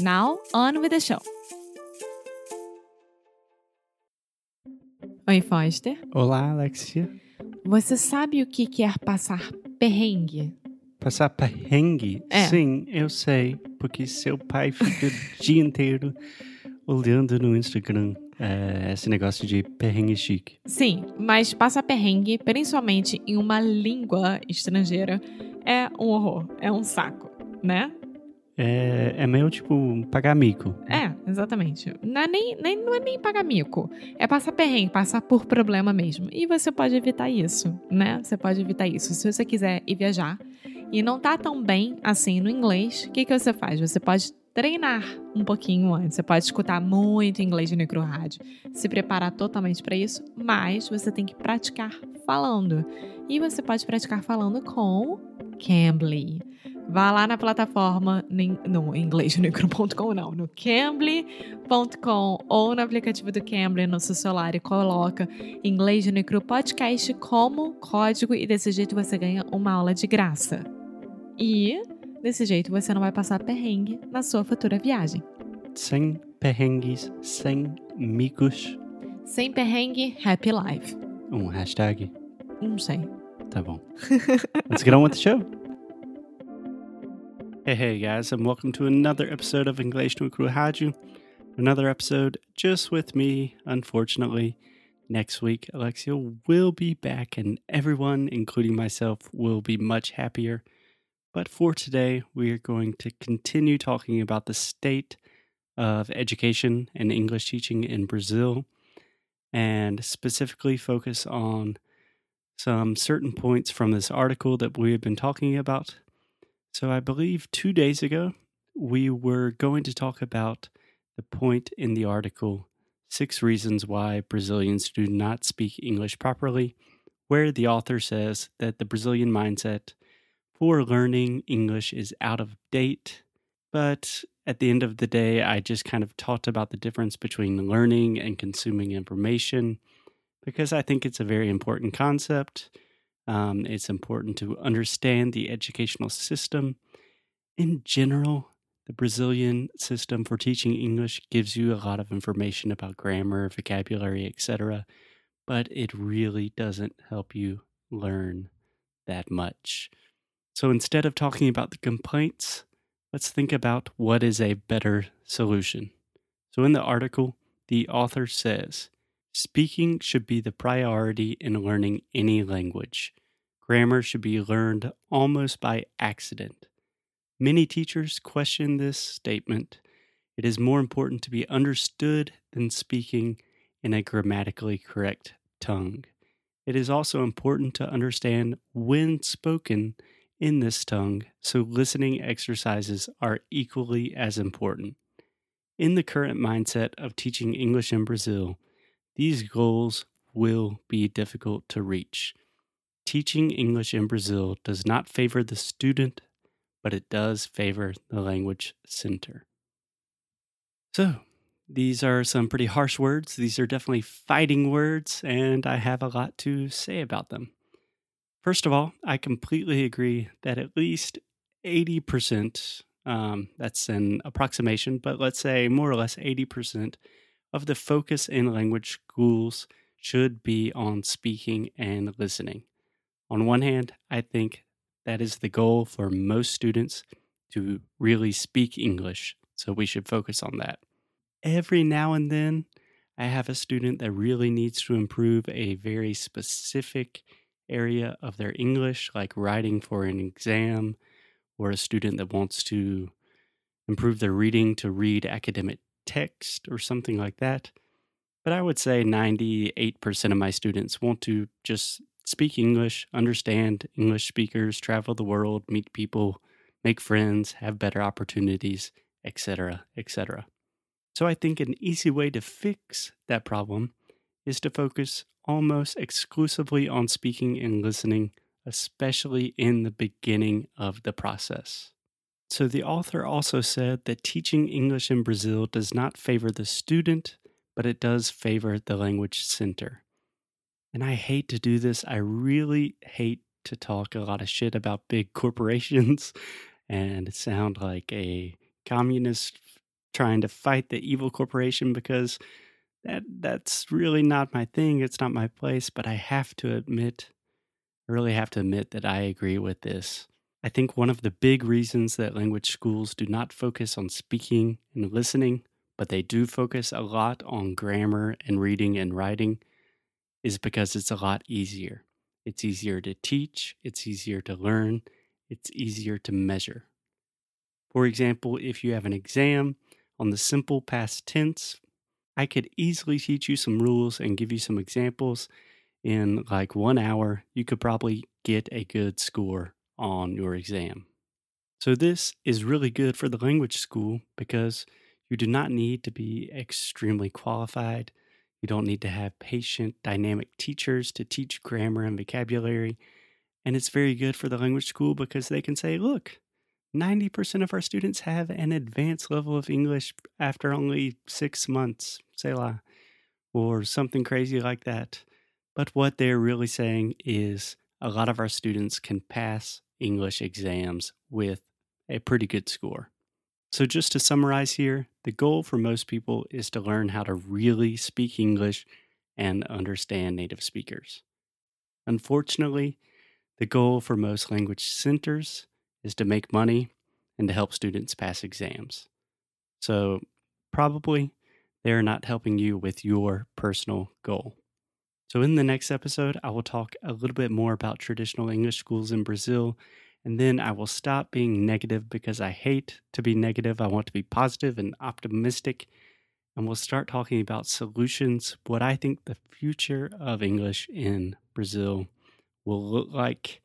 Now, on with the show! Oi, Foster. Olá, Alexia. Você sabe o que quer passar perrengue? Passar perrengue? É. Sim, eu sei, porque seu pai fica o dia inteiro olhando no Instagram é, esse negócio de perrengue chique. Sim, mas passar perrengue, principalmente em uma língua estrangeira, é um horror, é um saco, né? É, é meio tipo pagar mico. É, exatamente. Não é nem, nem, não é nem pagar mico. É passar perrengue, passar por problema mesmo. E você pode evitar isso, né? Você pode evitar isso. Se você quiser ir viajar e não tá tão bem assim no inglês, o que, que você faz? Você pode treinar um pouquinho antes. Você pode escutar muito inglês no micro rádio, se preparar totalmente para isso, mas você tem que praticar falando. E você pode praticar falando com Cambly. Vá lá na plataforma, no inglês no não, no cambly.com ou no aplicativo do Cambly no seu celular e coloca inglês Podcast como código e desse jeito você ganha uma aula de graça. E desse jeito você não vai passar perrengue na sua futura viagem. Sem perrengues, sem micos. Sem perrengue, happy life. Um hashtag? Não sei. Tá bom. Let's get on with the show. Hey, hey, guys, and welcome to another episode of English no Rádio. Another episode just with me, unfortunately. Next week, Alexia will be back, and everyone, including myself, will be much happier. But for today, we are going to continue talking about the state of education and English teaching in Brazil, and specifically focus on some certain points from this article that we have been talking about so, I believe two days ago, we were going to talk about the point in the article Six Reasons Why Brazilians Do Not Speak English Properly, where the author says that the Brazilian mindset for learning English is out of date. But at the end of the day, I just kind of talked about the difference between learning and consuming information because I think it's a very important concept um, it's important to understand the educational system. In general, the Brazilian system for teaching English gives you a lot of information about grammar, vocabulary, etc., but it really doesn't help you learn that much. So instead of talking about the complaints, let's think about what is a better solution. So in the article, the author says speaking should be the priority in learning any language. Grammar should be learned almost by accident. Many teachers question this statement. It is more important to be understood than speaking in a grammatically correct tongue. It is also important to understand when spoken in this tongue, so listening exercises are equally as important. In the current mindset of teaching English in Brazil, these goals will be difficult to reach. Teaching English in Brazil does not favor the student, but it does favor the language center. So, these are some pretty harsh words. These are definitely fighting words, and I have a lot to say about them. First of all, I completely agree that at least 80%, um, that's an approximation, but let's say more or less 80% of the focus in language schools should be on speaking and listening. On one hand, I think that is the goal for most students to really speak English. So we should focus on that. every now and then I have a student that really needs to improve a very specific area of their English, like writing for an exam, or a student that wants to improve their reading to read academic text or something like that. But I would say 98% of my students want to just speak English, understand English speakers, travel the world, meet people, make friends, have better opportunities, etc., etc. So I think an easy way to fix that problem is to focus almost exclusively on speaking and listening, especially in the beginning of the process. So the author also said that teaching English in Brazil does not favor the student, but it does favor the language center. And I hate to do this. I really hate to talk a lot of shit about big corporations and sound like a communist trying to fight the evil corporation because that that's really not my thing. It's not my place, but I have to admit I really have to admit that I agree with this. I think one of the big reasons that language schools do not focus on speaking and listening, but they do focus a lot on grammar and reading and writing is because it's a lot easier. It's easier to teach, it's easier to learn, it's easier to measure. For example, if you have an exam on the simple past tense, I could easily teach you some rules and give you some examples. In like one hour, you could probably get a good score on your exam. So, this is really good for the language school because you do not need to be extremely qualified. You don't need to have patient, dynamic teachers to teach grammar and vocabulary. And it's very good for the language school because they can say, look, 90% of our students have an advanced level of English after only six months, Selah, or something crazy like that. But what they're really saying is a lot of our students can pass English exams with a pretty good score. So, just to summarize here, the goal for most people is to learn how to really speak English and understand native speakers. Unfortunately, the goal for most language centers is to make money and to help students pass exams. So, probably they're not helping you with your personal goal. So, in the next episode, I will talk a little bit more about traditional English schools in Brazil, and then I will stop being negative because I hate to be negative. I want to be positive and optimistic, and we'll start talking about solutions, what I think the future of English in Brazil will look like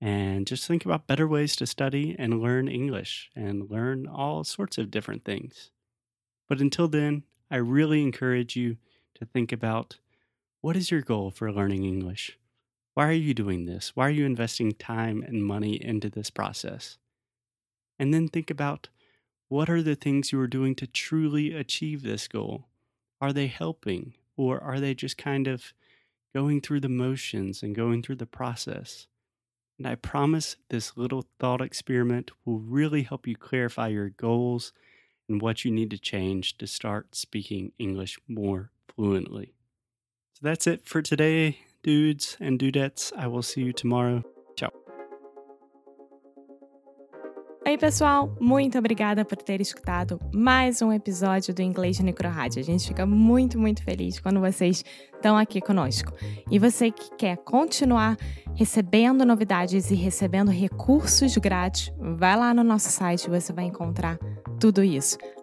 and just think about better ways to study and learn English and learn all sorts of different things. But until then, I really encourage you to think about what is your goal for learning English? Why are you doing this? Why are you investing time and money into this process? And then think about what are the things you are doing to truly achieve this goal? Are they helping or are they just kind of going through the motions and going through the process? And I promise this little thought experiment will really help you clarify your goals and what you need to change to start speaking English more fluently. So that's it for today, dudes and dudettes. I will see you tomorrow. Oi, pessoal! Muito obrigada por ter escutado mais um episódio do Inglês Necro Rádio. A gente fica muito, muito feliz quando vocês estão aqui conosco. E você que quer continuar recebendo novidades e recebendo recursos grátis, vai lá no nosso site você vai encontrar tudo isso.